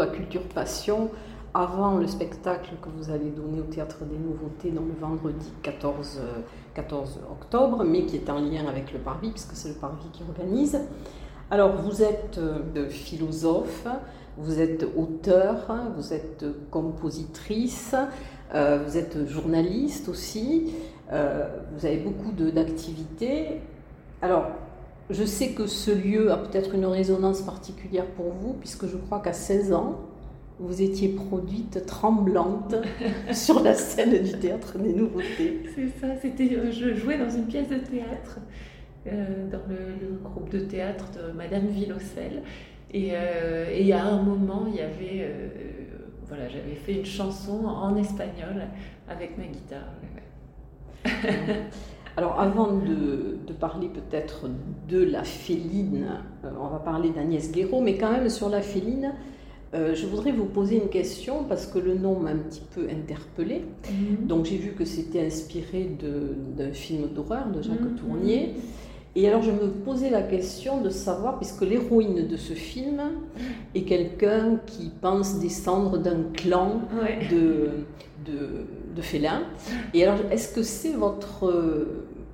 À Culture Passion avant le spectacle que vous allez donner au Théâtre des Nouveautés dans le vendredi 14, 14 euh, octobre, mais qui est en lien avec le Parvis, puisque c'est le Parvis qui organise. Alors, vous êtes euh, philosophe, vous êtes auteur, vous êtes compositrice, euh, vous êtes journaliste aussi, vous avez beaucoup d'activités. Alors, je sais que ce lieu a peut-être une résonance particulière pour vous, puisque je crois qu'à 16 ans, vous étiez produite tremblante sur la scène du théâtre des nouveautés. C'est ça, c'était, euh, je jouais dans une pièce de théâtre, euh, dans le, groupe de théâtre de Madame Villocel. Et, euh, et, à un moment, il y avait, voilà, j'avais fait une chanson en espagnol avec ma guitare. Alors avant de, parler peut-être de la féline, euh, on va parler d'Agnès Guéraud, mais quand même sur la féline, euh, je voudrais vous poser une question parce que le nom m'a un petit peu interpellée. Mhm. Donc j'ai vu que c'était inspiré d'un film d'horreur de Jacques mhm. Tournier. Et alors je me posais la question de savoir, puisque l'héroïne de ce film est quelqu'un qui pense descendre d'un clan de, de, de, félins. Et alors est-ce que c'est votre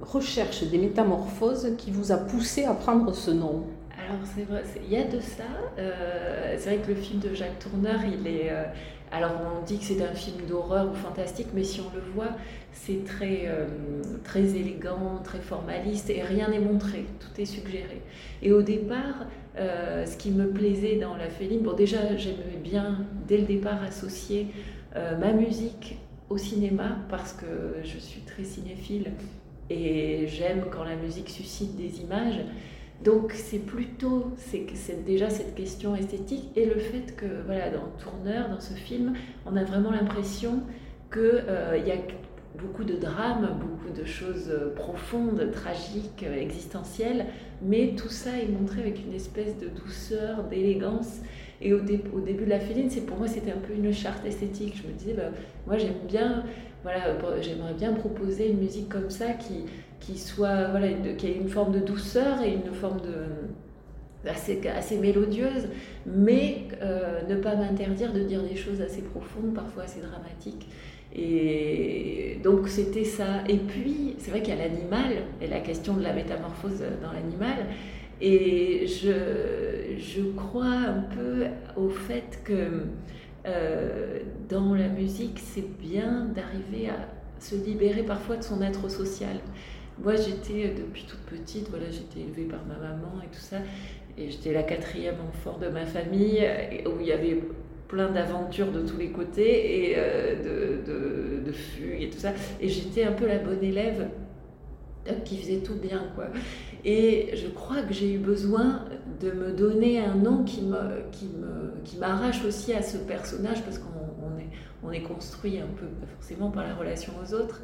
recherche des métamorphoses qui vous a poussé à prendre ce nom alors c'est vrai, il y a de ça. Euh, c'est vrai que le film de Jacques Tourneur, il est. Euh, alors on dit que c'est un film d'horreur ou fantastique, mais si on le voit, c'est très, euh, très élégant, très formaliste et rien n'est montré, tout est suggéré. Et au départ, ce qui me plaisait dans la féline, bon déjà j'aimais bien dès le départ associer ma musique au cinéma parce que je suis très cinéphile et j'aime quand la musique suscite des images. Donc c'est plutôt c'est déjà cette question esthétique et le fait que voilà dans Tourneur dans ce film on a vraiment l'impression que euh, y a beaucoup de drames, beaucoup de choses profondes, tragiques, existentielles, mais tout ça est montré avec une espèce de douceur, d'élégance. Et au, au, début de la féline, c'est pour moi c'était un peu une charte esthétique. Je me disais, bah, moi j'aime bien voilà, j'aimerais bien proposer une musique comme ça qui, qui soit, voilà, qui ait une forme de douceur et une forme de assez, assez mélodieuse, mais euh, ne pas m'interdire de dire des choses assez profondes, parfois assez dramatiques. Et donc c'était ça. Et puis, c'est vrai qu'il y a l'animal et la question de la métamorphose dans l'animal. Et je, je crois un peu au fait que euh, dans la musique, c'est bien d'arriver à se libérer parfois de son être social. Moi, j'étais euh, depuis toute petite, voilà, j'étais élevée par ma maman et tout ça, et j'étais la quatrième enfant de ma famille, où il y avait plein d'aventures de tous les côtés et euh, de, de, de fugues et tout ça. Et j'étais un peu la bonne élève qui faisait tout bien, quoi. Et je crois que j'ai eu besoin de me donner un nom qui me, qui me, qui m'arrache aussi à ce personnage parce qu'on est, on est construit un peu, forcément par la relation aux autres,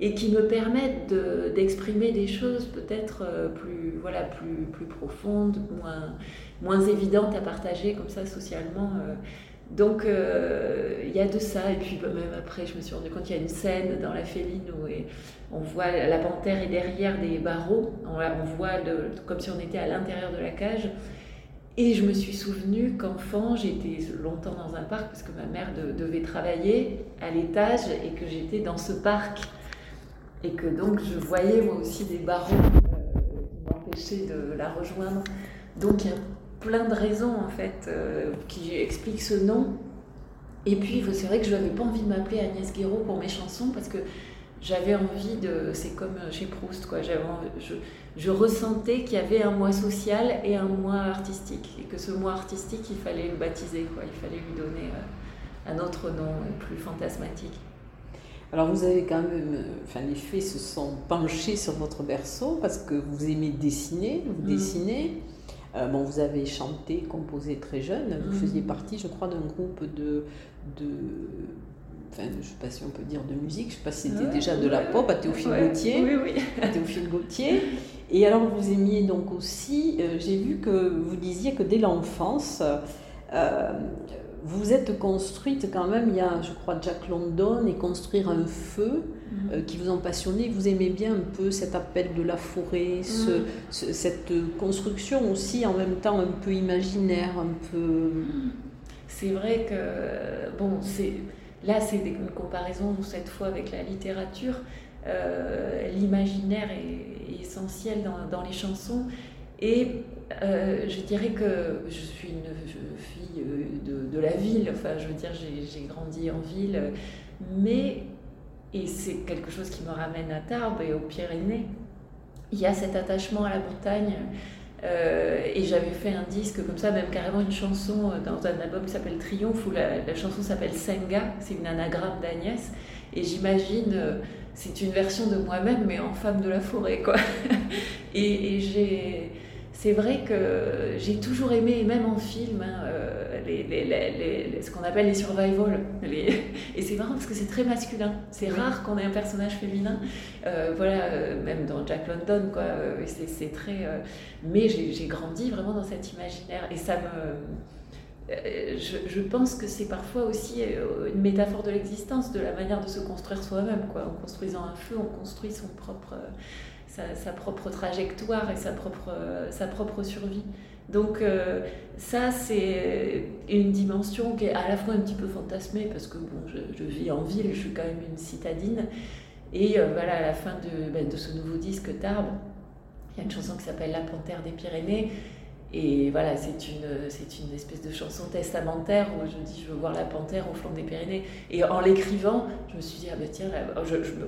et qui me permettent d'exprimer des choses peut-être euh, plus, voilà, plus, plus profondes, moins, moins évidentes à partager comme ça socialement. Euh. Donc euh, il y a de ça, et puis bah, même après, je me suis rendu compte qu'il y a une scène dans la féline où on voit la panthère est derrière des barreaux, on, voit comme si on était à l'intérieur de la cage. Et je me suis souvenu qu'enfant, j'étais longtemps dans un parc parce que ma mère devait travailler à l'étage et que j'étais dans ce parc. Et que donc je voyais moi aussi des barreaux euh, qui m'empêchaient de la rejoindre. Donc plein de raisons en fait euh, qui expliquent ce nom. Et puis, c'est vrai que je n'avais pas envie de m'appeler Agnès Guéraud pour mes chansons parce que j'avais envie de. C'est comme chez Proust, quoi. Je, je ressentais qu'il y avait un moi social et un moi artistique. Et que ce moi artistique, il fallait le baptiser, quoi. Il fallait lui donner euh, un autre nom plus fantasmatique. Alors vous avez quand même, enfin les faits se sont penchés sur votre berceau parce que vous aimez dessiner, vous mm. dessinez. Euh, bon, vous avez chanté, composé très jeune. Vous mm. faisiez partie, je crois, d'un groupe de, de enfin, je ne sais pas si on peut dire de musique, je ne sais pas si c'était déjà de la pop à Théophile Gauthier. Oui, oui. À Théophile Gauthier. Et alors, vous aimiez donc aussi, euh, j'ai vu que vous disiez que dès l'enfance, euh, vous êtes construite quand même, il y a, je crois, Jack London et construire un feu mhm. euh, qui vous ont passionné. Vous aimez bien un peu cet appel de la forêt, mhm. cette construction aussi en même temps un peu imaginaire, un peu. C'est vrai que, bon, c'est Là, c'est une comparaison cette fois avec la littérature. Euh, l'imaginaire est, essentiel dans, les chansons. Et euh, je dirais que je suis une fille euh, de, la ville, enfin, je veux dire, j'ai grandi en ville, mais, et c'est quelque chose qui me ramène à Tarbes et aux Pyrénées, il y a cet attachement à la montagne euh, et j'avais fait un disque comme ça, même carrément une chanson euh, dans un album qui s'appelle Triomphe, où la, chanson s'appelle Senga, c'est une anagramme d'Agnès. Et j'imagine, c'est une version de moi-même, mais en femme de la forêt, quoi. et, j'ai. C'est vrai que j'ai toujours aimé, même en film, hein, les, ce qu'on appelle les survival. Et c'est marrant parce que c'est très masculin. C'est rare qu'on ait un personnage féminin. Euh, voilà, euh, même dans Jack London, quoi. Euh, c'est très. mais j'ai grandi vraiment dans cet imaginaire. Et ça me. Je, pense que c'est parfois aussi une métaphore de l'existence, de la manière de se construire soi-même. Quoi. En construisant un feu, on construit son propre, sa, propre trajectoire et sa propre, sa propre survie. Donc euh, ça, c'est une dimension qui est à la fois un petit peu fantasmée, parce que bon, je, vis en ville, je suis quand même une citadine. Et euh, voilà, à la fin de, ben, de, ce nouveau disque Tarbes, il y a une chanson qui s'appelle La Panthère des Pyrénées. Et voilà, c'est une, c'est une espèce de chanson testamentaire où je dis je veux voir la panthère au flanc des Pyrénées. Et en l'écrivant, je me suis dit, ah ben tiens,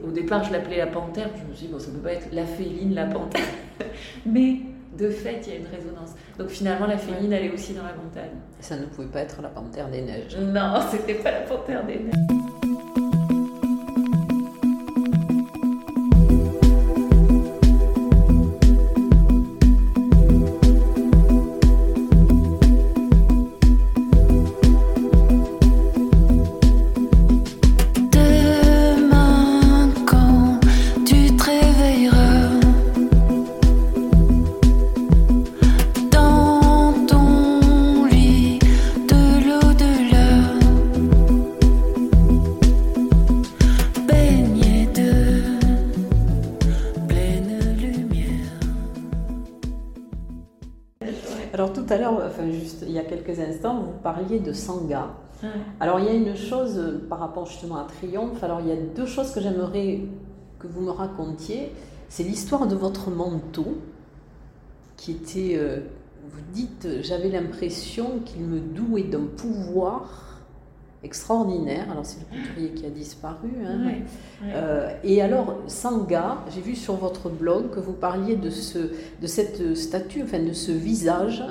au départ je l'appelais la panthère, je me suis dit, bon, ça ne peut pas être la féline, la panthère. Mais de fait, il y a une résonance. Donc finalement, la féline, elle est aussi dans la montagne. Ça ne pouvait pas être la panthère des neiges. Non, c'était pas la panthère des neiges. De Sangha. Alors il y a une chose euh, par rapport justement à Triomphe, alors il y a deux choses que j'aimerais que vous me racontiez. C'est l'histoire de votre manteau qui était, euh, vous dites, j'avais l'impression qu'il me douait d'un pouvoir extraordinaire. Alors c'est le couturier qui a disparu. Hein. Euh, et alors Sangha, j'ai vu sur votre blog que vous parliez de, ce, de cette statue, enfin de ce visage.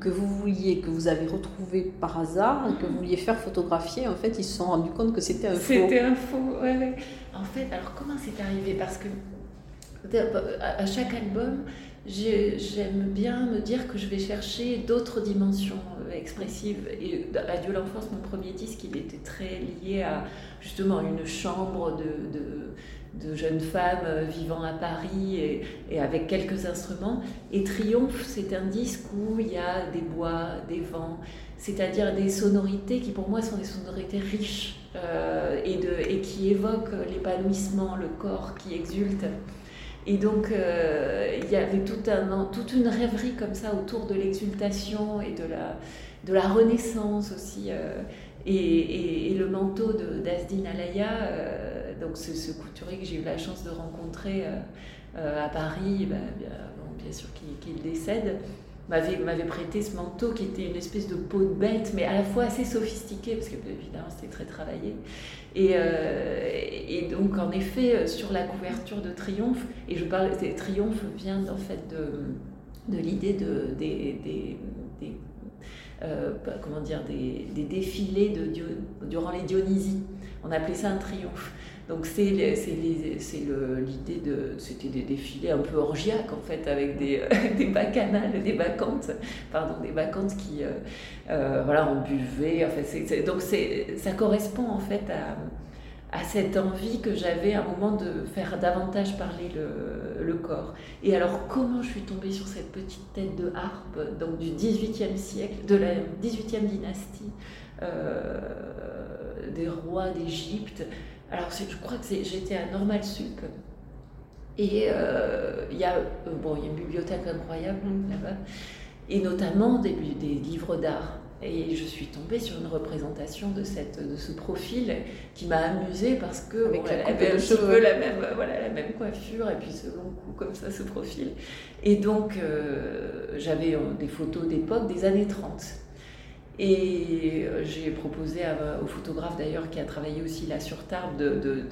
Que vous vouliez, que vous avez retrouvé par hasard, que vous vouliez faire photographier, en fait, ils se sont rendus compte que c'était un faux. C'était un faux, ouais, En fait, alors comment c'est arrivé? Parce que à chaque album, j'aime bien me dire que je vais chercher d'autres dimensions euh, expressive. Et Radio l'enfance, mon premier disque, il était très lié à justement une chambre de, de jeunes femmes euh, vivant à Paris et, et, avec quelques instruments. Et Triomphe, c'est un disque où il y a des bois, des vents, c'est-à-dire des sonorités qui pour moi sont des sonorités riches euh, et, de, et qui évoquent l'épanouissement, le corps qui exulte. Et donc, euh, il y avait tout un, toute une rêverie comme ça autour de l'exultation et de la, de la renaissance aussi. Euh, et, et, le manteau d'Asdin Alaya, donc ce, couturier que j'ai eu la chance de rencontrer à Paris, bah, bien, sûr qu'il décède, m'avait, prêté ce manteau qui était une espèce de peau de bête, mais à la fois assez sophistiqué, parce que évidemment c'était très travaillé. Et, et, donc en effet, sur la couverture de Triomphe, et je parle, Triomphe vient en fait de, de l'idée de, des, comment dire, des, défilés de, durant les Dionysies. On appelait ça un triomphe. Donc c'est l'idée de... C'était des défilés un peu orgiaques en fait, avec des, des bacchanales, des bacchantes, pardon, des bacchantes qui... Euh, euh, voilà. En fait, donc ça correspond en fait à, à cette envie que j'avais à un moment de faire davantage parler le, le, corps. Et alors comment je suis tombée sur cette petite tête de harpe donc du 18e siècle, de la 18e dynastie euh, des rois d'Égypte alors, je crois que j'étais à Normal Sup. Et euh, il y, a, euh, bon, y a une bibliothèque incroyable là-bas, et notamment des, des livres d'art. Et je suis tombée sur une représentation de, cette, de ce profil qui m'a amusée parce que Avec elle avait un petit peu la même, voilà, la même coiffure et puis ce long cou comme ça, ce profil. Et donc euh, j'avais des photos d'époque des années 30. Et euh, j'ai proposé au photographe d'ailleurs qui a travaillé aussi là sur Tarbes de,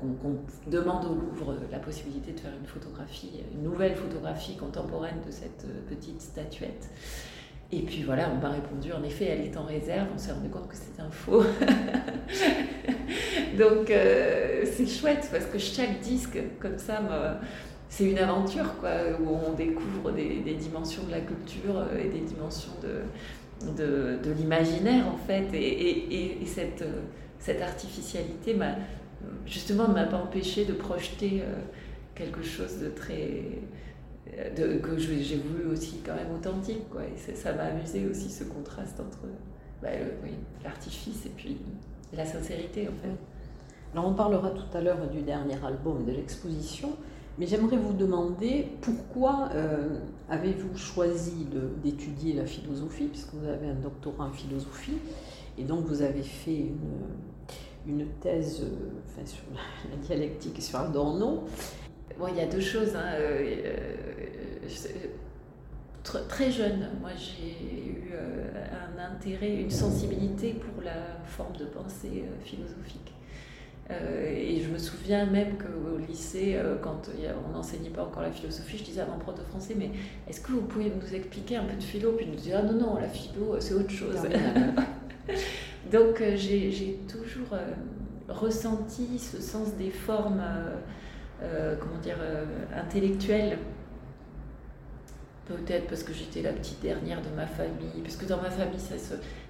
qu'on demande au Louvre la possibilité de faire une photographie, une nouvelle photographie contemporaine de cette euh, petite statuette. Et puis voilà, on m'a répondu, en effet, elle est en réserve, on s'est rendu compte que c'était un faux. Donc euh, c'est chouette parce que chaque disque, comme ça, c'est une aventure quoi, où on découvre des, dimensions de la culture et des dimensions de, de, de l'imaginaire en fait. Et, et, cette, cette artificialité m'a justement ne m'a pas empêché de projeter euh, quelque chose de très de, que j'ai voulu aussi quand même authentique quoi. Et ça m'a amusé aussi ce contraste entre bah, l'artifice et puis la sincérité en fait. Alors on parlera tout à l'heure du dernier album de l'exposition mais j'aimerais vous demander pourquoi euh, avez-vous choisi d'étudier la philosophie, puisque vous avez un doctorat en philosophie, et donc vous avez fait une, thèse euh, sur la, dialectique et sur Adorno. Bon, il y a deux choses. Hein, euh, très jeune, moi j'ai eu un intérêt, une sensibilité pour la forme de pensée philosophique. Euh, et je me souviens même qu'au lycée, euh, quand on n'enseignait pas encore la philosophie, je disais à mon prof de français, mais est-ce que vous pouvez nous expliquer un peu de philo? Puis il nous disait, ah non, non, la philo, c'est autre chose. Donc euh, j'ai toujours ressenti ce sens des formes, comment dire, intellectuelles Peut-être parce que j'étais la petite dernière de ma famille, parce que dans ma famille, ça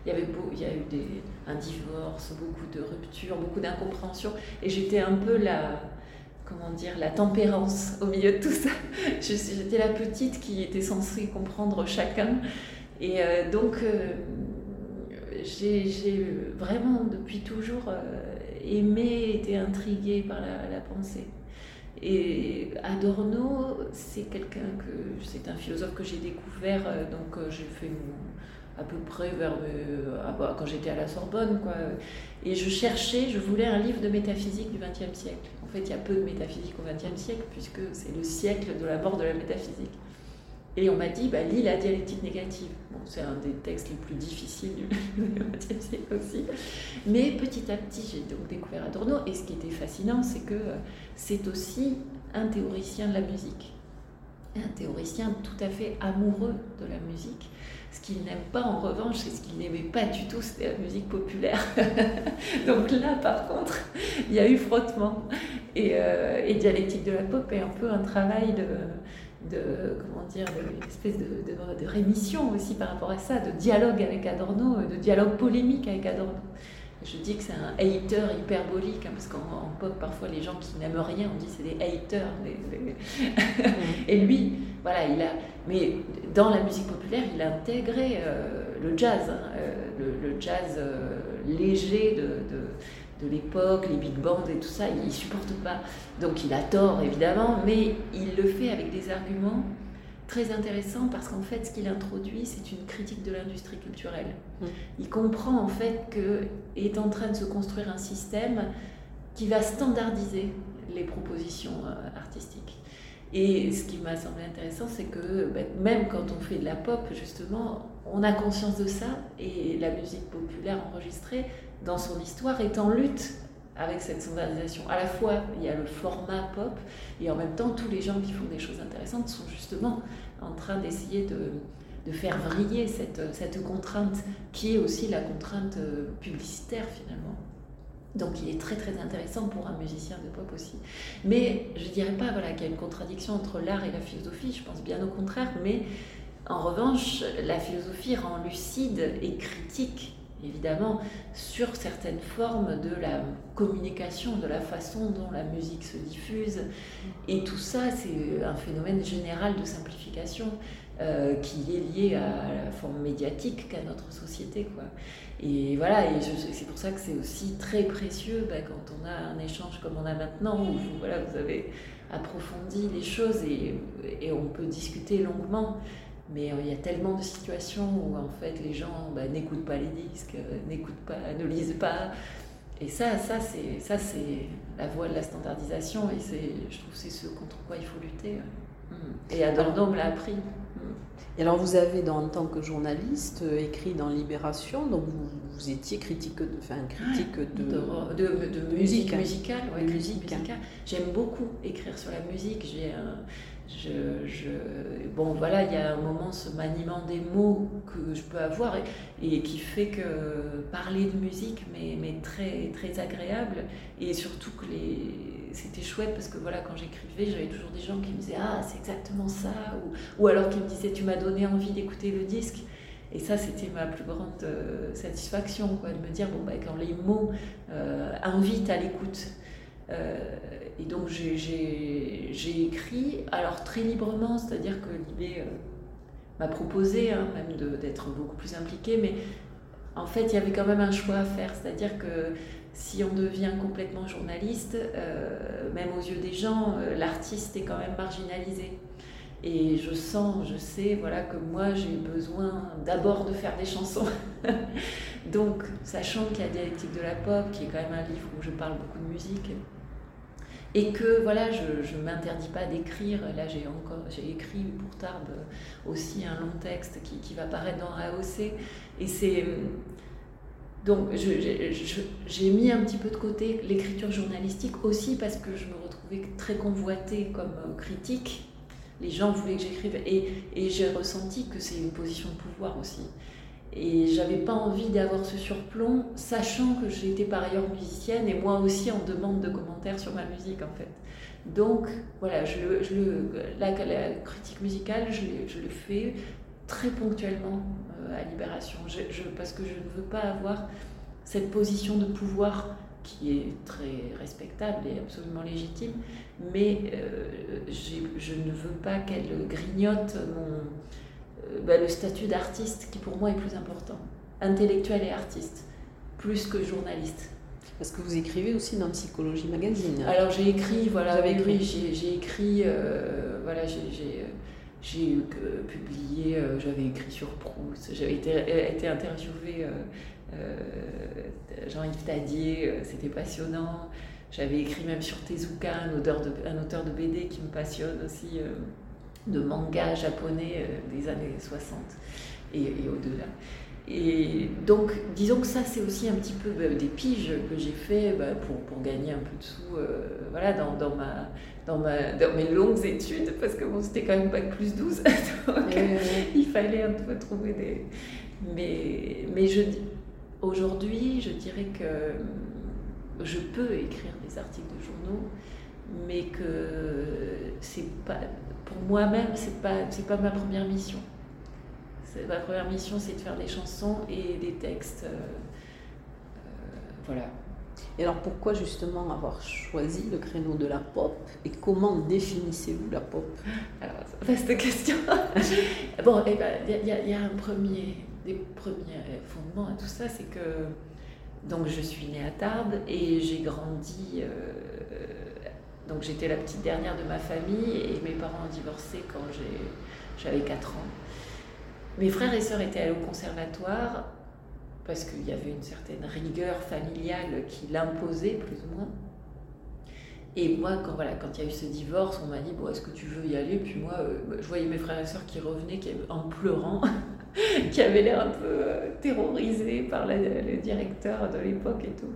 il, y avait il y a eu des, un divorce, beaucoup de ruptures, beaucoup d'incompréhension, et j'étais un peu la, comment dire, la tempérance au milieu de tout ça. J'étais la petite qui était censée comprendre chacun, et euh, donc euh, j'ai vraiment depuis toujours euh, aimé, été intriguée par la pensée. Et Adorno, c'est quelqu'un que c'est un philosophe que j'ai découvert, donc j'ai fait à peu près vers euh, bah, quand j'étais à la Sorbonne, quoi. Et je cherchais, je voulais un livre de métaphysique du XXe siècle. En fait, il y a peu de métaphysique au XXe siècle puisque c'est le siècle de la mort de la métaphysique. Et on m'a dit, bah, lis la dialectique négative. Bon, c'est un des textes les plus difficiles du XXe siècle aussi. Mais petit à petit, j'ai donc découvert Adorno. Et ce qui était fascinant, c'est que euh, c'est aussi un théoricien de la musique. Un théoricien tout à fait amoureux de la musique. Ce qu'il n'aime pas en revanche, c'est ce qu'il n'aimait pas du tout, c'était la musique populaire. Donc là, par contre, il y a eu frottement. Et, euh, Dialectique de la pop est un peu un travail de, de comment dire une espèce de, de, rémission aussi par rapport à ça, de dialogue avec Adorno, de dialogue polémique avec Adorno. Je dis que c'est un hater hyperbolique, hein, parce qu'en pop, parfois, les gens qui n'aiment rien, on dit c'est des haters. Et lui, voilà, il a. Mais dans la musique populaire, il a intégré euh, le jazz, hein, euh, le, jazz euh, léger de de l'époque, les big bands et tout ça, il ne supporte pas. Donc il a tort évidemment, mais il le fait avec des arguments très intéressants parce qu'en fait ce qu'il introduit c'est une critique de l'industrie culturelle. Mm. Il comprend en fait que est en train de se construire un système qui va standardiser les propositions euh, artistiques. Et ce qui m'a semblé intéressant, c'est que ben, même quand on fait de la pop, justement, on a conscience de ça et la musique populaire enregistrée, dans son histoire, est en lutte avec cette standardisation. À la fois, il y a le format pop et en même temps, tous les gens qui font des choses intéressantes sont justement en train d'essayer de, faire vriller cette, cette contrainte qui est aussi la contrainte euh, publicitaire finalement. Donc il est très très intéressant pour un musicien de pop aussi. Mais je ne dirais pas voilà, qu'il y a une contradiction entre l'art et la philosophie, je pense bien au contraire, mais en revanche, la philosophie rend lucide et critique, évidemment, sur certaines formes de la communication, de la façon dont la musique se diffuse. Et tout ça, c'est un phénomène général de simplification euh, qui est lié à la forme médiatique qu'a notre société. Quoi. Et voilà, et c'est pour ça que c'est aussi très précieux bah, quand on a un échange comme on a maintenant, où vous, voilà, vous avez approfondi les choses et, et on peut discuter longuement. Mais euh, il y a tellement de situations où en fait les gens bah, n'écoutent pas les disques, euh, n'écoutent pas, ne lisent pas. Et ça, ça c'est ça c'est la voie de la standardisation et c'est, je trouve, c'est ce contre quoi il faut lutter. Mm. Et Adorno me l'a appris. Et alors vous avez, dans, en tant que journaliste, euh, écrit dans Libération, donc vous, étiez critique de, enfin, critique de, de, de, musique musicale. Ouais, musique, J'aime beaucoup écrire sur la musique. J'ai je, je, bon voilà, il y a un moment ce maniement des mots que je peux avoir et, qui fait que parler de musique mais très très agréable et surtout que les c'était chouette parce que voilà, quand j'écrivais, j'avais toujours des gens qui me disaient Ah, c'est exactement ça, ou, ou alors qui me disaient Tu m'as donné envie d'écouter le disque. Et ça, c'était ma plus grande euh, satisfaction, quoi, de me dire Bon, bah, quand les mots euh, invitent à l'écoute. Euh, et donc, j'ai écrit, alors très librement, c'est-à-dire que l'idée m'a proposé hein, même d'être beaucoup plus impliquée, mais en fait, il y avait quand même un choix à faire, c'est-à-dire que si on devient complètement journaliste, euh, même aux yeux des gens, euh, l'artiste est quand même marginalisé. Et je sens, je sais, voilà, que moi j'ai besoin d'abord de faire des chansons. Donc, sachant qu'il y a Dialectique de la pop, qui est quand même un livre où je parle beaucoup de musique, et que voilà, je ne m'interdis pas d'écrire. Là, j'ai encore, j'ai écrit pour Tarbes aussi un long texte qui, qui va paraître dans AOC. Et c'est donc j'ai mis un petit peu de côté l'écriture journalistique aussi parce que je me retrouvais très convoitée comme critique. Les gens voulaient que j'écrive et, et j'ai ressenti que c'est une position de pouvoir aussi. Et j'avais pas envie d'avoir ce surplomb, sachant que j'étais par ailleurs musicienne et moi aussi en demande de commentaires sur ma musique en fait. Donc voilà, je, je la, critique musicale, je, le fais très ponctuellement euh, à Libération, parce que je ne veux pas avoir cette position de pouvoir qui est très respectable et absolument légitime, mais euh, je ne veux pas qu'elle grignote mon, bah, le statut d'artiste qui pour moi est plus important, intellectuel et artiste, plus que journaliste. Parce que vous écrivez aussi dans Psychologie Magazine. Alors j'ai écrit, voilà, écrit. j'ai écrit, voilà, j'ai j'ai euh, publié, euh, j'avais écrit sur Proust, j'avais été, euh, été interviewée Jean-Yves Tadier, c'était passionnant. J'avais écrit même sur Tezuka, un auteur de, un auteur de BD qui me passionne aussi, de manga japonais des années 60 et, au-delà. Et donc, disons que ça, c'est aussi un petit peu bah, des piges que j'ai fait bah, pour, pour, gagner un peu de sous voilà, dans, dans, ma, dans, ma, dans mes longues études, parce que bon, c'était quand même pas plus 12, donc il fallait un peu trouver des... Mais, mais je, aujourd'hui, je dirais que je peux écrire des articles de journaux, mais que c'est pas, pour moi-même, c'est pas, c'est pas ma première mission. Ma première mission, c'est de faire des chansons et des textes. Euh, euh, voilà. Et alors pourquoi justement avoir choisi le créneau de la pop et comment définissez-vous la pop? Alors, vaste question. bon, il eh ben, y, y, a un premier, des premiers fondements à tout ça, c'est que donc je suis née à Tarbes et j'ai grandi. Euh, donc j'étais la petite dernière de ma famille et mes parents ont divorcé quand j'avais 4 ans. Mes frères et sœurs étaient allés au conservatoire parce qu'il y avait une certaine rigueur familiale qui l'imposait plus ou moins. Et moi, quand voilà, quand il y a eu ce divorce, on m'a dit bon, est-ce que tu veux y aller? Puis moi, euh, je voyais mes frères et sœurs qui revenaient, qui, en pleurant, qui avaient l'air un peu euh, terrorisés par le directeur de l'époque et tout.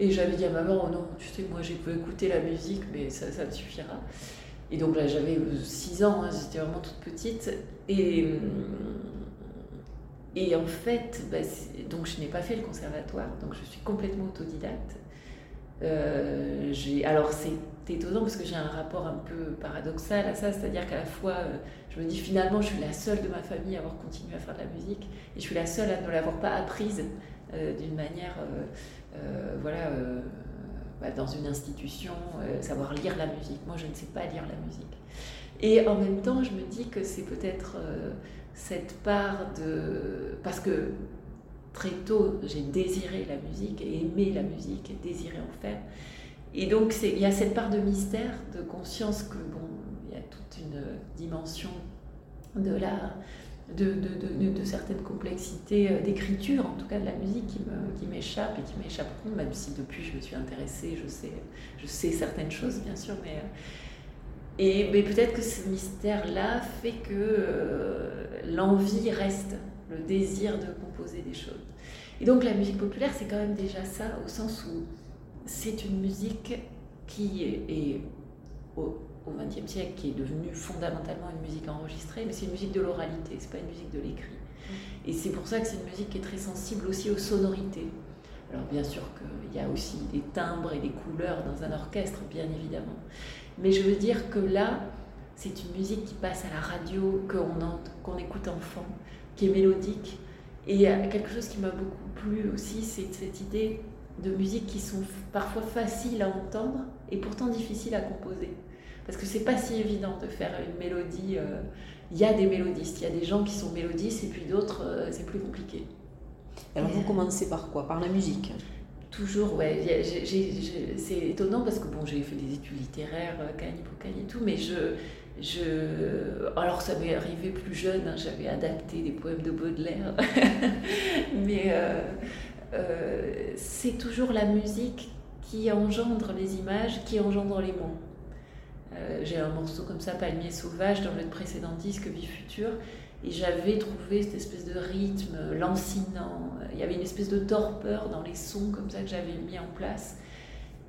Et j'avais dit à ma mère, oh non, tu sais, moi, j'ai pu écouter la musique, mais ça, me suffira. Et donc là, j'avais 6 ans, hein, j'étais vraiment toute petite. Et, et en fait, bah, donc je n'ai pas fait le conservatoire, donc je suis complètement autodidacte. Euh, alors c'est étonnant parce que j'ai un rapport un peu paradoxal à ça, c'est-à-dire qu'à la fois euh, je me dis finalement je suis la seule de ma famille à avoir continué à faire de la musique et je suis la seule à ne l'avoir pas apprise euh, d'une manière, voilà, bah, dans une institution, savoir lire la musique. Moi je ne sais pas lire la musique. Et en même temps je me dis que c'est peut-être cette part de... parce que très tôt, j'ai désiré la musique aimé la musique désiré en faire. Et donc, il y a cette part de mystère, de conscience que, bon, il y a toute une dimension de la, de, certaines complexités euh, d'écriture, en tout cas de la musique, qui m'échappe et qui m'échapperont, même si depuis je me suis intéressée, je sais, je sais certaines choses, bien sûr, mais. Euh, et mais peut-être que ce mystère-là fait que euh, l'envie reste le désir de composer des choses. Et donc la musique populaire, c'est quand même déjà ça, au sens où c'est une musique qui est, XXe siècle, qui est devenue fondamentalement une musique enregistrée, mais c'est une musique de l'oralité, c'est pas une musique de l'écrit. Et c'est pour ça que c'est une musique qui est très sensible aussi aux sonorités. Alors bien sûr qu'il y a aussi des timbres et des couleurs dans un orchestre, bien évidemment. Mais je veux dire que là, c'est une musique qui passe à la radio, qu'on écoute enfant, qui est mélodique. Et quelque chose qui m'a beaucoup plu aussi, c'est cette idée de musique qui sont parfois faciles à entendre et pourtant difficiles à composer. Parce que c'est pas si évident de faire une mélodie. Euh, il y a des mélodistes, il y a des gens qui sont mélodistes et puis d'autres, euh, c'est plus compliqué. Alors vous commencez par quoi? Par la musique? Toujours, ouais. C'est étonnant parce que bon, j'ai fait des études littéraires, Cagni pour et tout, mais je, je, alors ça m'est arrivé plus jeune, hein, j'avais adapté des poèmes de Baudelaire, mais euh, euh, c'est toujours la musique qui engendre les images, qui engendre les mots. Euh, j'ai un morceau comme ça, Palmier sauvage, dans le précédent disque Vie future, et j'avais trouvé cette espèce de rythme lancinant. Il y avait une espèce de torpeur dans les sons comme ça que j'avais mis en place.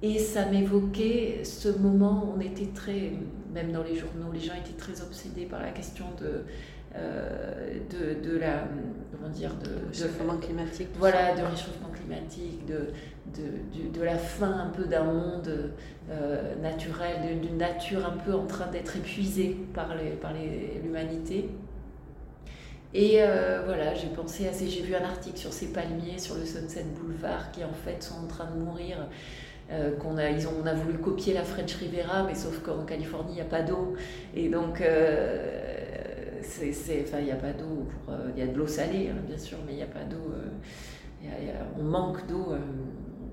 Et ça m'évoquait ce moment on était très, même dans les journaux, les gens étaient très obsédés par la question de, de, de, la comment dire de, réchauffement climatique voilà de réchauffement climatique de, de, de, la fin un peu d'un monde euh, naturel d'une nature un peu en train d'être épuisée par les, par l'humanité et euh, voilà j'ai pensé à ces j'ai vu un article sur ces palmiers sur le Sunset Boulevard qui en fait sont en train de mourir euh, qu'on a, ils ont, on a voulu copier la French Riviera, mais sauf qu'en Californie, il n'y a pas d'eau. Et donc, euh, enfin, il n'y a pas d'eau. Euh, il y a de l'eau salée, hein, bien sûr, mais il n'y a pas d'eau. on manque d'eau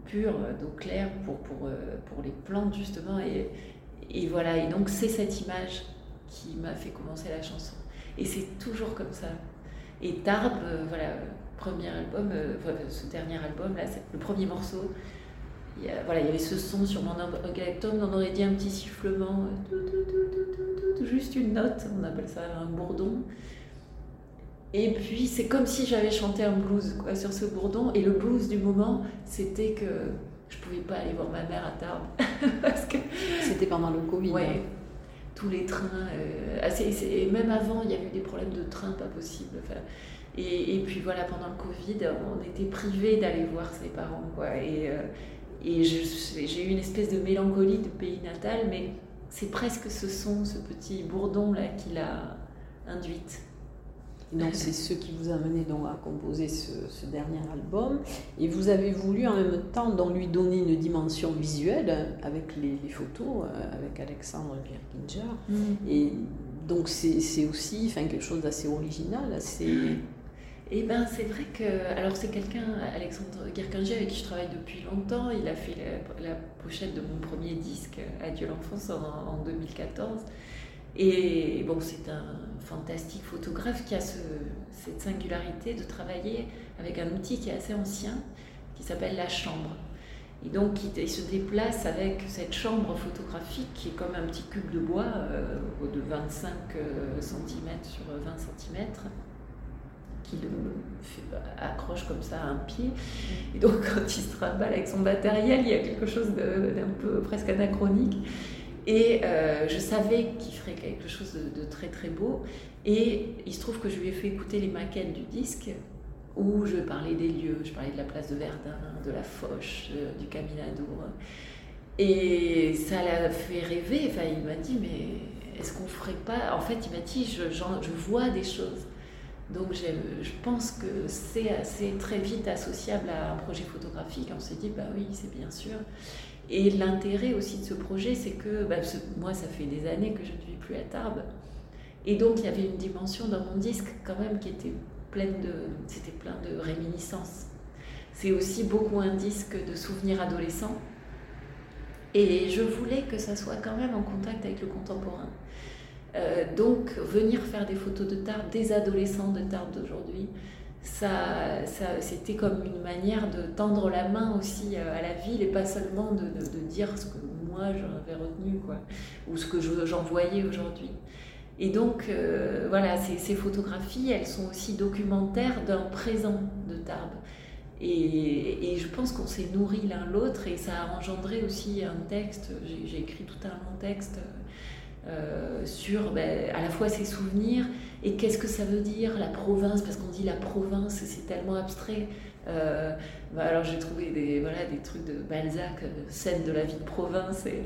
pure, d'eau claire pour, pour, pour les plantes, justement. Et, voilà, et donc c'est cette image qui m'a fait commencer la chanson. Et c'est toujours comme ça. Et Tarbes, voilà, premier album, ce dernier album, là, le premier morceau, il y, voilà, il y avait ce son sur mon Galactone, on aurait dit un petit sifflement, euh, juste une note, on appelle ça un bourdon. Et puis c'est comme si j'avais chanté un blues quoi, sur ce bourdon, et le blues du moment, c'était que je pouvais pas aller voir ma mère à Tarbes. parce que c'était pendant le Covid. Ouais, hein. tous les trains, euh, et même avant, il y avait des problèmes de train pas possible. et, et, puis voilà, pendant le Covid, on était privés d'aller voir ses parents. Quoi, et, euh, et j'ai eu une espèce de mélancolie de pays natal, mais c'est presque ce son, ce petit bourdon là qui l'a induite. Donc c'est ce qui vous a amené donc à composer ce, dernier album. Et vous avez voulu en même temps donc, lui donner une dimension visuelle avec les, photos, euh, avec Alexandre Birkinger. Mm. Et donc c'est aussi enfin, quelque chose d'assez original, assez eh ben, c'est vrai que. Alors, c'est quelqu'un, Alexandre Guerkinger, avec qui je travaille depuis longtemps. Il a fait la, pochette de mon premier disque, Adieu l'enfance, en, 2014. Et bon, c'est un fantastique photographe qui a cette singularité de travailler avec un outil qui est assez ancien, qui s'appelle la chambre. Et donc il, se déplace avec cette chambre photographique qui est comme un petit cube de bois de 25 cm sur 20 cm qui le accroche comme ça à un pied. Et donc, quand il se trimballe avec son matériel, il y a quelque chose d'un peu presque anachronique. Et euh, je savais qu'il ferait quelque chose de, très très beau. Et il se trouve que je lui ai fait écouter les maquettes du disque où je parlais des lieux, je parlais de la place de Verdun, de la Foch, du Caminadour. Et ça l'a fait rêver. Enfin, il m'a dit, mais est-ce qu'on ferait pas? En fait, il m'a dit, je vois des choses. Donc je pense que c'est très vite associable à un projet photographique. On s'est dit, bah oui, c'est bien sûr. Et l'intérêt aussi de ce projet, c'est que bah, moi, ça fait des années que je ne vis plus à Tarbes. Et donc il y avait une dimension dans mon disque quand même qui était pleine de, c'était plein de réminiscences. C'est aussi beaucoup un disque de souvenirs adolescents. Et je voulais que ça soit quand même en contact avec le contemporain. Euh, donc venir faire des photos de Tarbes, des adolescents de Tarbes d'aujourd'hui, ça, c'était comme une manière de tendre la main aussi euh, à la ville et pas seulement de, dire ce que moi j'avais retenu quoi, ou ce que j'en voyais aujourd'hui. Et donc euh, voilà, ces, photographies, elles sont aussi documentaires d'un présent de Tarbes. Et, je pense qu'on s'est nourri l'un l'autre et ça a engendré aussi un texte. J'ai écrit tout un long texte sur ben, à la fois ses souvenirs et qu'est-ce que ça veut dire la province, parce qu'on dit la province, c'est tellement abstrait. Euh, ben, alors j'ai trouvé des, voilà, des trucs de Balzac, euh, scène de la vie de province, et,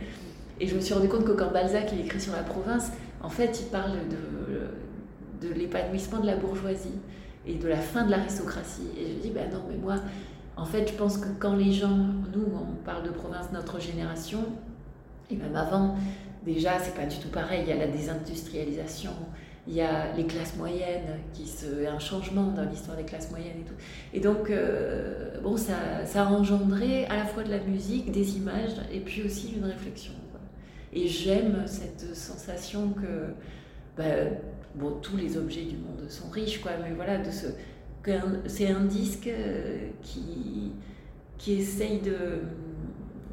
et, je me suis rendu compte que quand Balzac il écrit sur la province, en fait il parle de, de l'épanouissement de la bourgeoisie et de la fin de l'aristocratie. Et je dis, ben non, mais moi, en fait, je pense que quand les gens, nous, on parle de province, notre génération, et même avant, déjà, c'est pas du tout pareil. Il y a la désindustrialisation, il y a les classes moyennes, qui un changement dans l'histoire des classes moyennes et tout. Et donc, euh, bon, ça, ça, a engendré à la fois de la musique, des images, et puis aussi une réflexion. Et j'aime cette sensation que, bah, bon, tous les objets du monde sont riches, quoi, mais voilà, de ce, c'est un disque euh, qui, qui essaye de,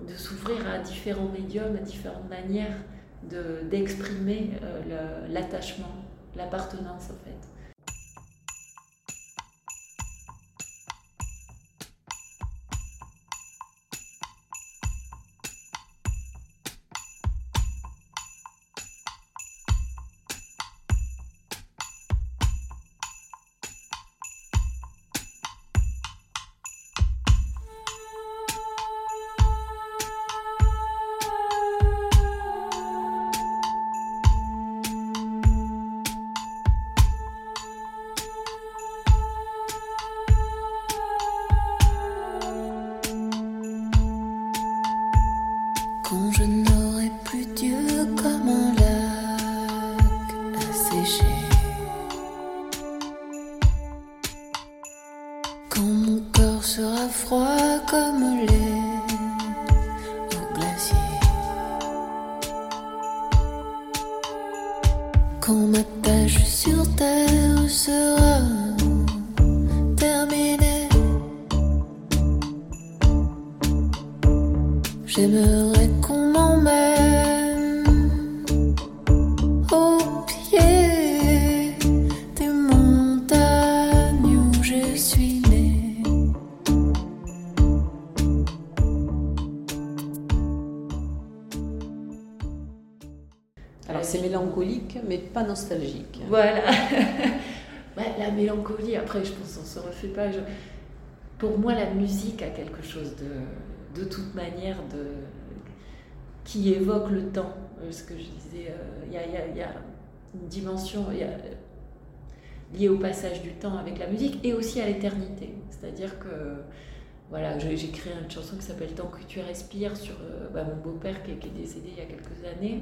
de s'ouvrir à différents médiums, à différentes manières d'exprimer euh, l'attachement, l'appartenance en fait. Nostalgique. Voilà. la mélancolie, après, je pense qu'on se refait pas. Pour moi, la musique a quelque chose de, de toute manière, de, qui évoque le temps. Euh, ce que je disais, euh, il y, a, y, a, une dimension liée au passage du temps avec la musique et aussi à l'éternité. C'est-à-dire que voilà, j'ai créé une chanson qui s'appelle Tant que tu respires sur euh, bah, mon beau-père qui, qui, est décédé il y a quelques années.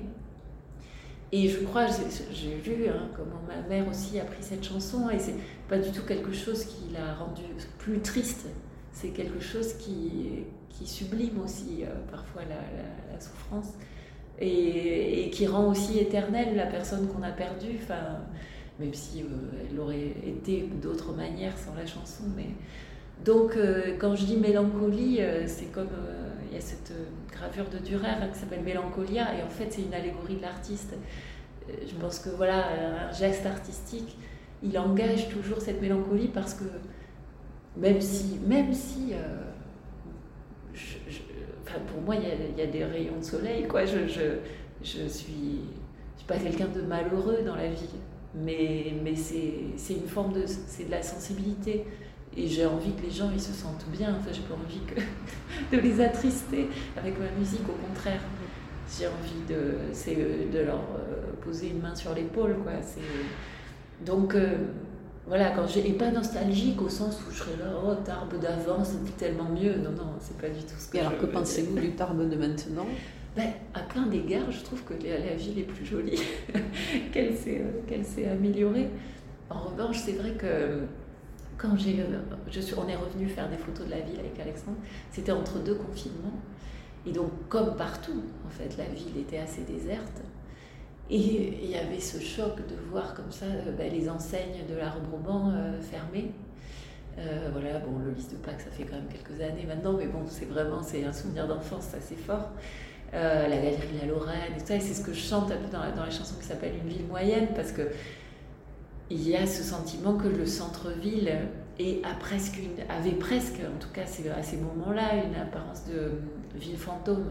Et je crois, j'ai vu hein, comment ma mère aussi a pris cette chanson, et c'est pas du tout quelque chose qui l'a rendu plus triste, c'est quelque chose qui, qui sublime aussi euh, parfois la, souffrance, et, qui rend aussi éternelle la personne qu'on a perdue, même si euh, elle aurait été d'autres manières sans la chanson. Donc euh, quand je dis mélancolie, c'est comme il y a cette gravure de Dürer hein, qui s'appelle Mélancolia, et en fait, c'est une allégorie de l'artiste. Je pense que voilà, un geste artistique, il engage toujours cette mélancolie parce que même si, même si pour moi, il y, a, des rayons de soleil, quoi. Je, je, je suis, je suis pas quelqu'un de malheureux dans la vie, mais, mais c'est une forme de, c'est de la sensibilité. Et j'ai envie que les gens ils se sentent bien. Enfin, j'ai pas envie que, de les attrister avec ma musique. Au contraire, j'ai envie de, de leur euh, poser une main sur l'épaule, quoi. Donc, euh, voilà, quand j'ai, et pas nostalgique au sens où je serais là, oh, Tarbes d'avant, c'était tellement mieux. Non, non, c'est pas du tout ce que Et alors, que pensez-vous du Tarbes de maintenant? Ben, À plein d'égards, je trouve que la, ville est plus jolie, qu'elle, s'est, euh, qu'elle s'est améliorée. En revanche, c'est vrai que quand j'ai, je suis, on est revenu faire des photos de la ville avec Alexandre, c'était entre deux confinements. Et donc, comme partout, en fait, la ville était assez déserte. Et il y avait ce choc de voir comme ça euh, bah, les enseignes de l'art Brabant euh, fermées. Euh, voilà, bon, le lys de Pâques, ça fait quand même quelques années maintenant, mais bon, c'est vraiment c'est un souvenir d'enfance assez fort. la galerie La Lorraine et tout ça, et c'est ce que je chante un peu dans la, dans la chanson qui s'appelle Une ville moyenne, parce que il y a ce sentiment que le centre-ville presque avait presque, en tout cas à ces moments-là, une apparence de ville fantôme.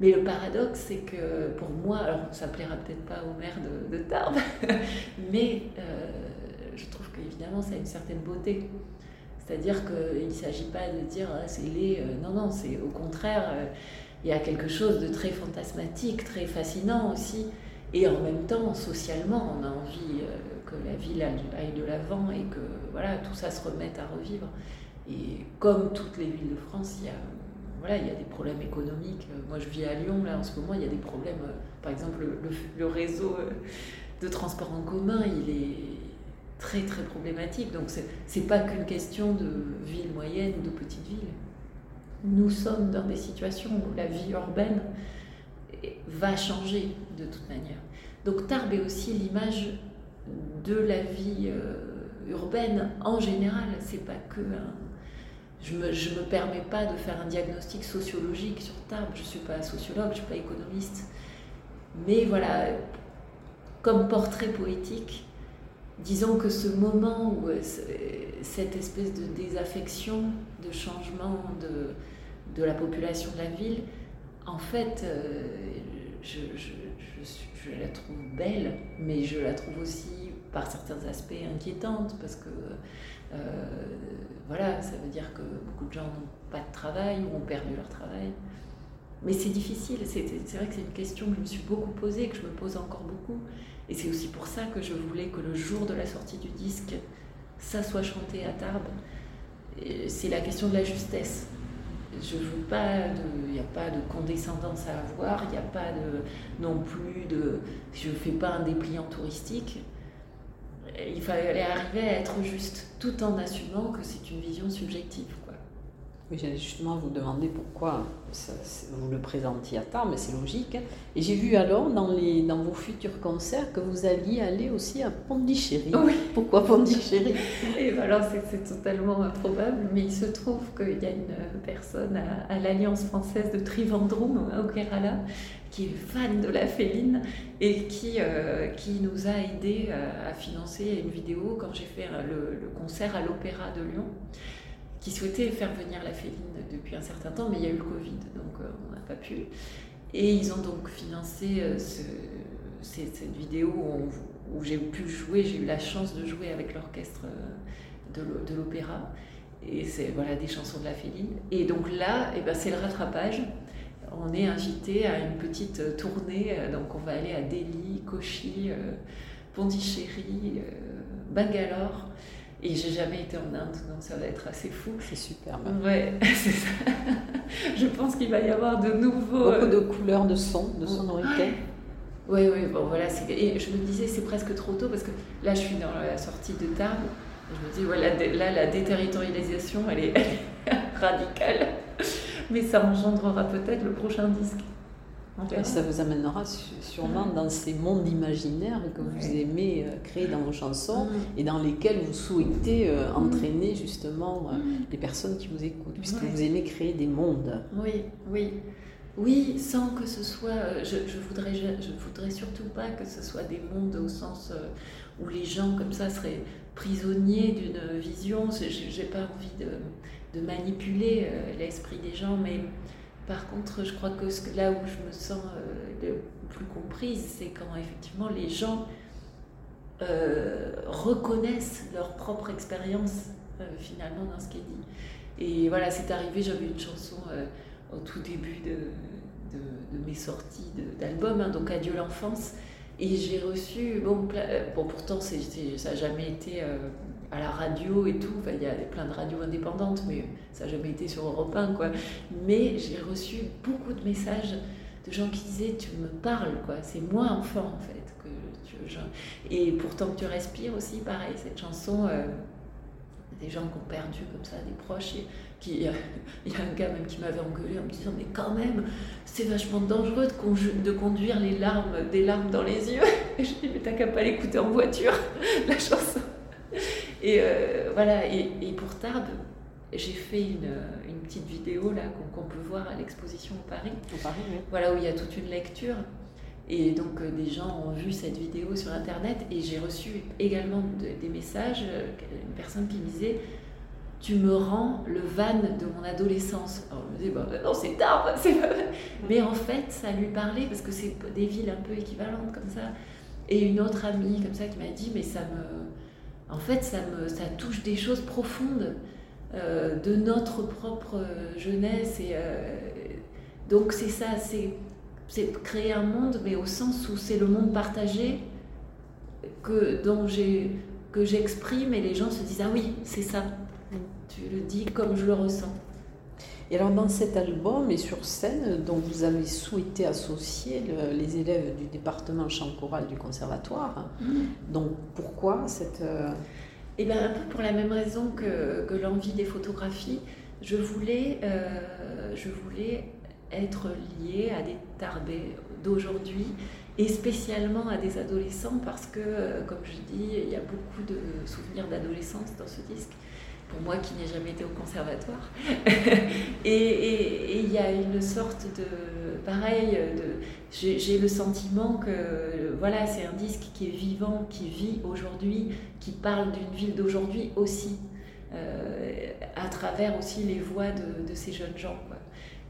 Mais le paradoxe, c'est que pour moi, alors ça plaira peut-être pas au maire de, de Tarbes, mais euh, je trouve qu'évidemment ça a une certaine beauté. C'est-à-dire qu'il ne s'agit pas de dire ah, c'est laid, euh, non, non, c'est au contraire, euh, il y a quelque chose de très fantasmatique, très fascinant aussi. Et en même temps, socialement, on a envie que la ville aille de l'avant et que voilà, tout ça se remette à revivre. Et comme toutes les villes de France, il y a voilà, il y a des problèmes économiques. Moi, je vis à Lyon, là, en ce moment, il y a des problèmes. Euh, par exemple, le, réseau euh, de transport en commun, il est très, très problématique. Donc, ce n'est pas qu'une question de ville moyenne ou de petite ville. Nous sommes dans des situations où la vie urbaine va changer de toute manière. Donc, Tarbes est aussi l'image de la vie urbaine en général. C'est pas que je me, me, permets pas de faire un diagnostic sociologique sur Tarbes. Je suis pas sociologue, je suis pas économiste. Mais voilà, comme portrait poétique, disons que ce moment où euh, cette espèce de désaffection, de changement de, de la population de la ville, en fait, euh, je, je, je, la trouve belle, mais je la trouve aussi par certains aspects inquiétante parce que euh, voilà, ça veut dire que beaucoup de gens n'ont pas de travail ou ont perdu leur travail. Mais c'est difficile, c'est vrai que c'est une question que je me suis beaucoup posée, que je me pose encore beaucoup. Et c'est aussi pour ça que je voulais que le jour de la sortie du disque, ça soit chanté à Tarbes. C'est la question de la justesse. Je veux pas il n'y a pas de condescendance à avoir, il n'y a pas de, non plus de, je ne fais pas un dépliant touristique il fallait arriver à être juste, tout en assumant que c'est une vision subjective. Oui, j'allais justement vous demander pourquoi vous le présentiez à Tarbes, mais c'est logique. Et j'ai vu alors dans, les, dans vos futurs concerts que vous alliez aller aussi à Pondichéry. Oui. Pourquoi Pondichéry? Et ben alors c'est totalement improbable, mais il se trouve qu'il y a une personne à, à l'Alliance française de Trivandrum au Kerala qui est fan de la féline et qui, euh, qui nous a aidé euh, à, financer une vidéo quand j'ai fait le, concert à l'Opéra de Lyon, qui souhaitait faire venir la féline depuis un certain temps, mais il y a eu le Covid, donc euh, on n'a pas pu. Et ils ont donc financé cette, vidéo où, j'ai pu jouer, j'ai eu la chance de jouer avec l'orchestre de l'opéra. Et c'est voilà, des chansons de la féline. Et donc là, eh ben, c'est le rattrapage on est invité à une petite tournée. Euh, donc, on va aller à Delhi, Kochi, euh, Pondichéry, euh, Bangalore. Et j'ai jamais été en Inde, donc ça va être assez fou. C'est super. Ouais, c'est ça. Je pense qu'il va y avoir de nouveaux. Beaucoup de couleurs, de sons, de sonorités. Oui, oui, bon voilà. Et je me disais, c'est presque trop tôt parce que là, je suis dans la sortie de Tarbes. Je me dis, voilà, là, la déterritorialisation, elle est radicale mais ça engendrera peut-être le prochain disque. Ça vous amènera sûrement dans ces mondes imaginaires que vous aimez euh, créer dans vos chansons et dans lesquels vous souhaitez euh, entraîner justement euh, les personnes qui vous écoutent, puisque vous aimez créer des mondes. Oui, oui. Oui, sans que ce soit. Je, je voudrais, je, voudrais surtout pas que ce soit des mondes au sens où les gens comme ça seraient prisonniers d'une vision. J'ai pas envie de, de manipuler l'esprit des gens, mais par contre, je crois que là où je me sens euh, le plus comprise, c'est quand effectivement les gens euh, reconnaissent leur propre expérience euh, finalement dans ce qui est dit. Et voilà, c'est arrivé, j'avais une chanson au tout début de, mes sorties d'albums, hein, donc Adieu l'enfance, et j'ai reçu, bon pourtant ça n'a jamais été à la radio et tout. il y a plein de radios indépendantes, mais ça n'a jamais été sur Europe 1, quoi. Mais j'ai reçu beaucoup de messages de gens qui disaient Tu me parles, quoi. C'est moi enfant, en fait. Que Et pourtant que tu respires aussi, pareil, cette chanson. Euh, des gens qui ont perdu comme ça, des proches, et il y a un gars même qui m'avait engueulé en me disant mais quand même c'est vachement dangereux de, conduire les larmes, des larmes dans les yeux. Je dis mais t'as qu'à pas l'écouter en voiture, la chanson. Et euh, voilà, et, pour Tarbes, j'ai fait une, une, petite vidéo là qu'on peut voir à l'exposition au Paris. Au Paris, oui. Voilà, où il y a toute une lecture. Et donc euh, des gens ont vu cette vidéo sur Internet et j'ai reçu également des messages, euh, une personne qui me disait tu me rends le van de mon adolescence. Alors je me disais, bah, non, c'est Tarbes, Mais en fait, ça lui parlait parce que c'est des villes un peu équivalentes comme ça. Et une autre amie comme ça qui m'a dit, mais ça me, en fait, ça, touche des choses profondes euh, de notre propre jeunesse. Et, euh, donc c'est ça, c'est créer un monde, mais au sens où c'est le monde partagé que, que j'exprime et les gens se disent, ah oui, c'est ça. Tu le dis comme je le ressens. Et alors dans cet album et sur scène, donc vous avez souhaité associer les élèves du département chant choral du conservatoire. Mm. Donc pourquoi cette... Euh, eh bien un peu pour la même raison que, que l'envie des photographies. Je voulais, euh, je voulais être liée à des tarbés d'aujourd'hui et spécialement à des adolescents parce que, euh, comme je dis, il y a beaucoup de souvenirs d'adolescence dans ce disque pour moi qui n'ai jamais été au conservatoire. et il y a une sorte de, pareil, de, j'ai le sentiment que voilà, c'est un disque qui est vivant, qui vit aujourd'hui, qui parle d'une ville d'aujourd'hui aussi, euh, à travers aussi les voix de, ces jeunes gens,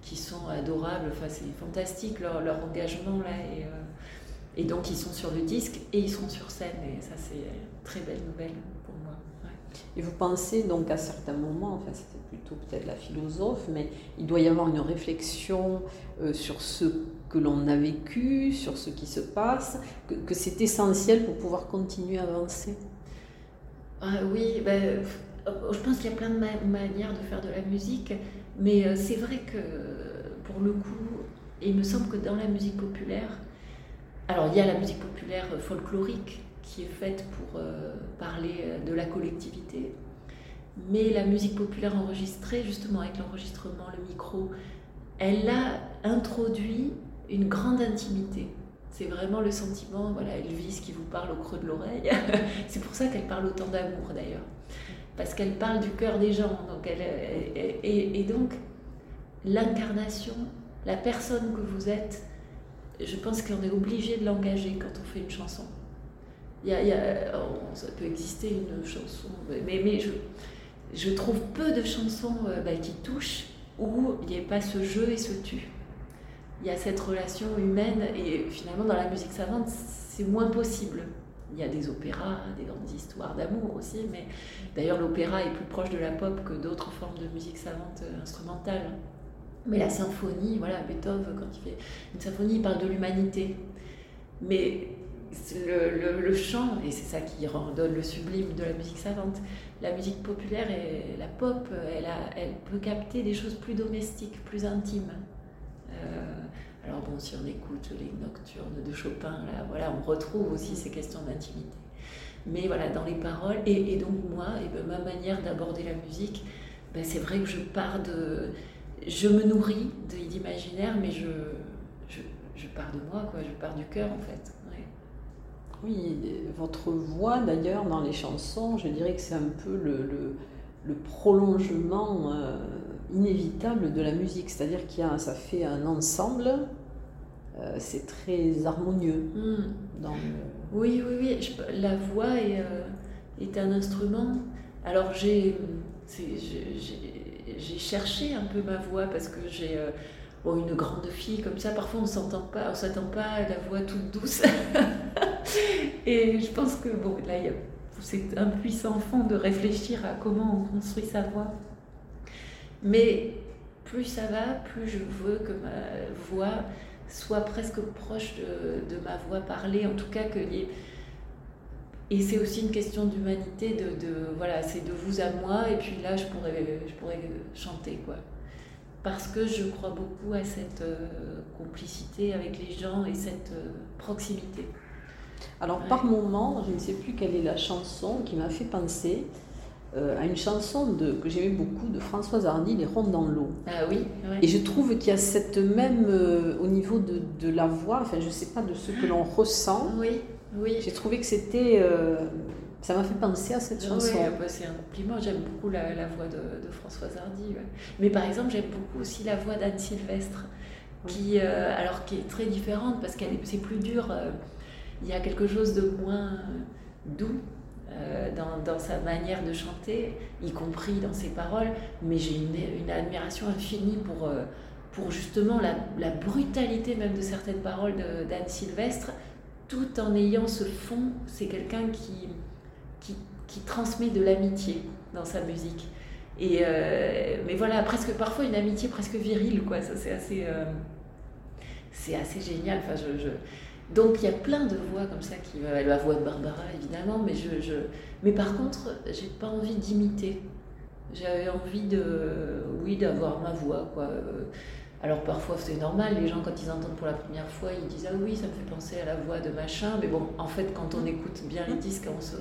qui sont adorables. Enfin, c'est fantastique leur, engagement là. Et, euh, et donc ils sont sur le disque et ils seront sur scène. Et ça, c'est une très belle nouvelle. Et vous pensez donc à certains moments, enfin c'était plutôt peut-être la philosophe, mais il doit y avoir une réflexion euh, sur ce que l'on a vécu, sur ce qui se passe, que, c'est essentiel pour pouvoir continuer à avancer? Ah, Oui, ben, je pense qu'il y a plein de manières de faire de la musique, mais euh, c'est vrai que pour le coup, il me semble que dans la musique populaire, alors il y a la musique populaire folklorique, qui est faite pour euh, parler euh, de la collectivité. Mais la musique populaire enregistrée, justement avec l'enregistrement, le micro, elle a introduit une grande intimité. C'est vraiment le sentiment, voilà, Elvis qui vous parle au creux de l'oreille. C'est pour ça qu'elle parle autant d'amour d'ailleurs. Parce qu'elle parle du cœur des gens. Donc et donc, l'incarnation, la personne que vous êtes, je pense qu'on est obligé de l'engager quand on fait une chanson. Il y a, oh, ça peut exister une chanson, mais, mais je, je trouve peu de chansons euh, bah, qui touchent où il n'y ait pas ce jeu et ce tu. Il y a cette relation humaine et finalement dans la musique savante c'est moins possible. Il y a des opéras, des grandes histoires d'amour aussi, mais d'ailleurs l'opéra est plus proche de la pop que d'autres formes de musique savante euh, instrumentale. Mais la symphonie, voilà, Beethoven, quand il fait une symphonie, il parle de l'humanité. Mais le, le, chant, et c'est ça qui donne le sublime de la musique savante, la musique populaire et la pop, elle, a, elle peut capter des choses plus domestiques, plus intimes. Euh, alors bon, si on écoute les nocturnes de Chopin, là, voilà, on retrouve aussi ces questions d'intimité. Mais voilà, dans les paroles, et, donc moi, et ben, ma manière d'aborder la musique, ben, c'est vrai que je pars de... Je me nourris d'imaginaire, mais je, je, je pars de moi, quoi, je pars du cœur en fait. Oui, votre voix d'ailleurs dans les chansons, je dirais que c'est un peu le, le, prolongement euh, inévitable de la musique, c'est-à-dire qu'il a, ça fait un ensemble, euh, c'est très harmonieux. Hmm. Dans Oui, oui, oui, la voix est, euh, est, un instrument. Alors j'ai j'ai cherché un peu ma voix parce que j'ai une grande fille comme ça, parfois on s'entend pas, on s'attend pas à la voix toute douce. et je pense que bon, là, c'est un puissant fond de réfléchir à comment on construit sa voix. Mais plus ça va, plus je veux que ma voix soit presque proche de, ma voix parlée, en tout cas que et c'est aussi une question d'humanité, de, voilà, c'est de vous à moi, et puis là je pourrais, je pourrais chanter quoi parce que je crois beaucoup à cette euh, complicité avec les gens et cette euh, proximité. Alors par moment, je ne sais plus quelle est la chanson qui m'a fait penser euh, à une chanson de, que j'aimais beaucoup de Françoise Hardy, Les Rondes dans l'eau. Ah oui, Et je trouve qu'il y a cette même, au niveau de, de, la voix, enfin je ne sais pas de ce que l'on ressent. Oui, oui. J'ai trouvé que c'était ça m'a fait penser à cette chanson. Bah, c'est un compliment. J'aime beaucoup la, voix de, Françoise Hardy. Mais par exemple, j'aime beaucoup aussi la voix d'Anne Sylvestre, qui, euh, alors, qui est très différente parce que c'est plus dur. Euh, il y a quelque chose de moins doux euh, dans, sa manière de chanter, y compris dans ses paroles. Mais j'ai une, admiration infinie pour, pour justement la, brutalité même de certaines paroles d'Anne Sylvestre, tout en ayant ce fond. C'est quelqu'un qui qui, transmet de l'amitié dans sa musique. Et euh, mais voilà, presque parfois une amitié presque virile, quoi. Ça, c'est assez, euh, c'est assez génial. Enfin, je, Donc, il y a plein de voix comme ça qui. La voix de Barbara, évidemment, mais, je, je... mais par contre, j'ai pas envie d'imiter. J'avais envie de. Oui, d'avoir ma voix, quoi. Alors parfois c'est normal, les gens quand ils entendent pour la première fois, ils disent ah oui ça me fait penser à la voix de machin, mais bon en fait quand on écoute bien les disques, on se,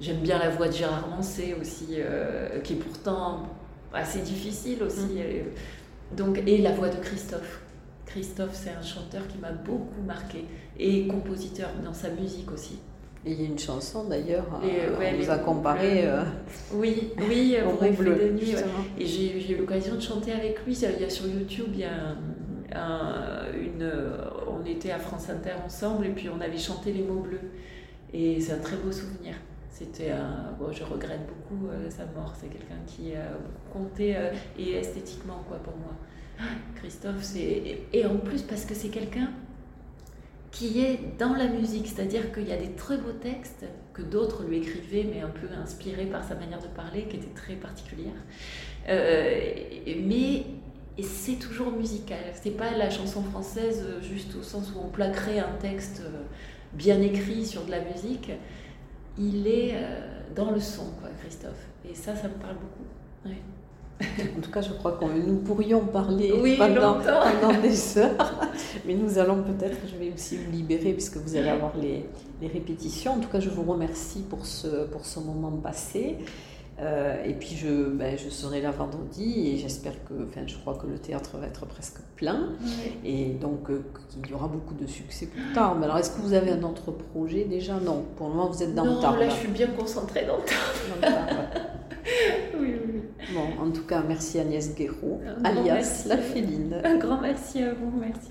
J'aime bien la voix de Gérard Mancé aussi, euh, qui est pourtant assez difficile aussi. Mm. Donc, et la voix de Christophe. Christophe, c'est un chanteur qui m'a beaucoup marqué et compositeur dans sa musique aussi. Et il y a une chanson d'ailleurs, euh, on nous a comparé. Euh, oui, oui, pour bleu, de nuit. Et j'ai eu l'occasion de chanter avec lui. Il y a sur YouTube, il y a une, on était à France Inter ensemble et puis on avait chanté les mots bleus. Et c'est un très beau souvenir. C'était un. Bon, je regrette beaucoup euh, sa mort. C'est quelqu'un qui a beaucoup compté euh, et esthétiquement quoi pour moi. Christophe, c'est. Et en plus, parce que c'est quelqu'un qui est dans la musique, c'est-à-dire qu'il y a des très beaux textes que d'autres lui écrivaient, mais un peu inspirés par sa manière de parler, qui était très particulière. Euh, mais c'est toujours musical. C'est pas la chanson française juste au sens où on plaquerait un texte bien écrit sur de la musique il est euh, dans le son, quoi, Christophe. Et ça, ça me parle beaucoup. En tout cas, je crois que nous pourrions parler pendant, pendant, des heures, mais nous allons peut-être, je vais aussi vous libérer puisque vous allez avoir les, les, répétitions. En tout cas, je vous remercie pour ce, pour ce moment passé. Euh, et puis ben, je, serai là vendredi et j'espère que, enfin je crois que le théâtre va être presque plein et donc euh, qu'il y aura beaucoup de succès plus tard. Mais alors est-ce que vous avez un autre projet déjà? Non, pour le moment vous êtes dans le temps. Là, je suis bien concentrée dans le temps. Dans le oui, oui, Bon, en tout cas, merci Agnès Guéraud, alias La Féline. Un grand merci à vous, merci.